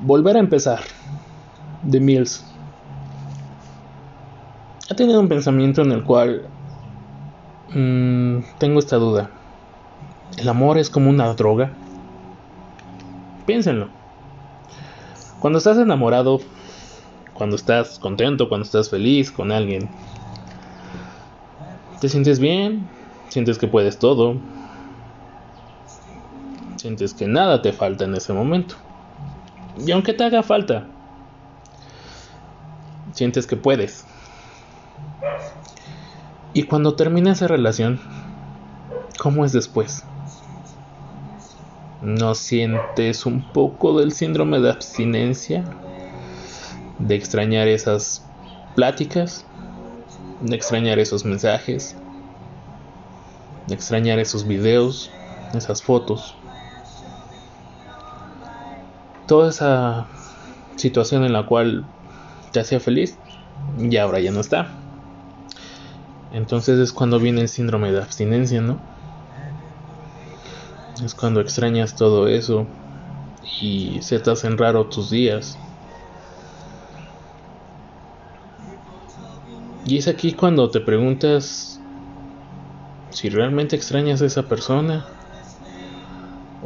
Volver a empezar. De Mills. Ha tenido un pensamiento en el cual mmm, tengo esta duda. ¿El amor es como una droga? Piénsenlo. Cuando estás enamorado, cuando estás contento, cuando estás feliz con alguien, te sientes bien, sientes que puedes todo, sientes que nada te falta en ese momento. Y aunque te haga falta, sientes que puedes. Y cuando termina esa relación, ¿cómo es después? ¿No sientes un poco del síndrome de abstinencia? De extrañar esas pláticas, de extrañar esos mensajes, de extrañar esos videos, esas fotos. Toda esa situación en la cual te hacía feliz y ahora ya no está. Entonces es cuando viene el síndrome de abstinencia, ¿no? Es cuando extrañas todo eso y se te hacen raro tus días. Y es aquí cuando te preguntas si realmente extrañas a esa persona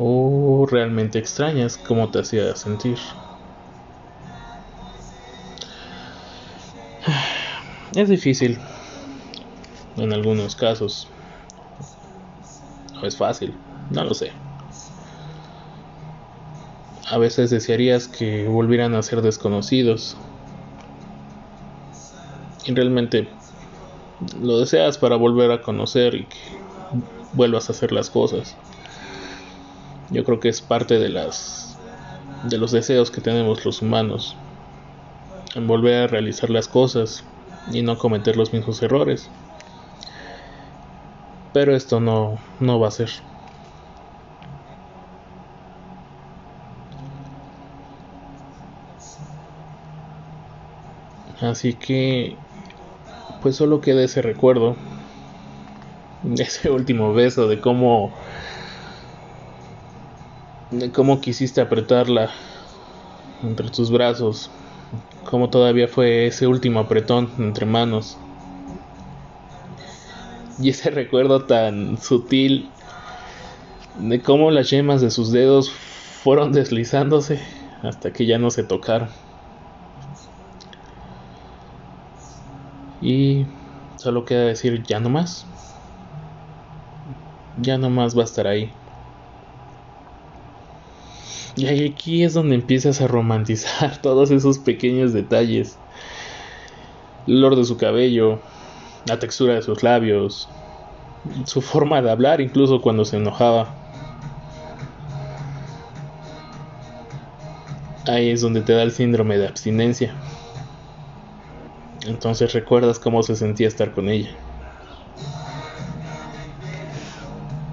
o realmente extrañas cómo te hacía sentir. Es difícil en algunos casos. No es fácil, no lo sé. A veces desearías que volvieran a ser desconocidos. Y realmente lo deseas para volver a conocer y que vuelvas a hacer las cosas. Yo creo que es parte de las de los deseos que tenemos los humanos en volver a realizar las cosas y no cometer los mismos errores. Pero esto no, no va a ser. Así que, pues solo queda ese recuerdo, ese último beso, de cómo, de cómo quisiste apretarla entre tus brazos, cómo todavía fue ese último apretón entre manos. Y ese recuerdo tan sutil de cómo las yemas de sus dedos fueron deslizándose hasta que ya no se tocaron. Y solo queda decir ya no más. Ya no más va a estar ahí. Y aquí es donde empiezas a romantizar todos esos pequeños detalles. El olor de su cabello, la textura de sus labios, su forma de hablar incluso cuando se enojaba. Ahí es donde te da el síndrome de abstinencia. Entonces recuerdas cómo se sentía estar con ella.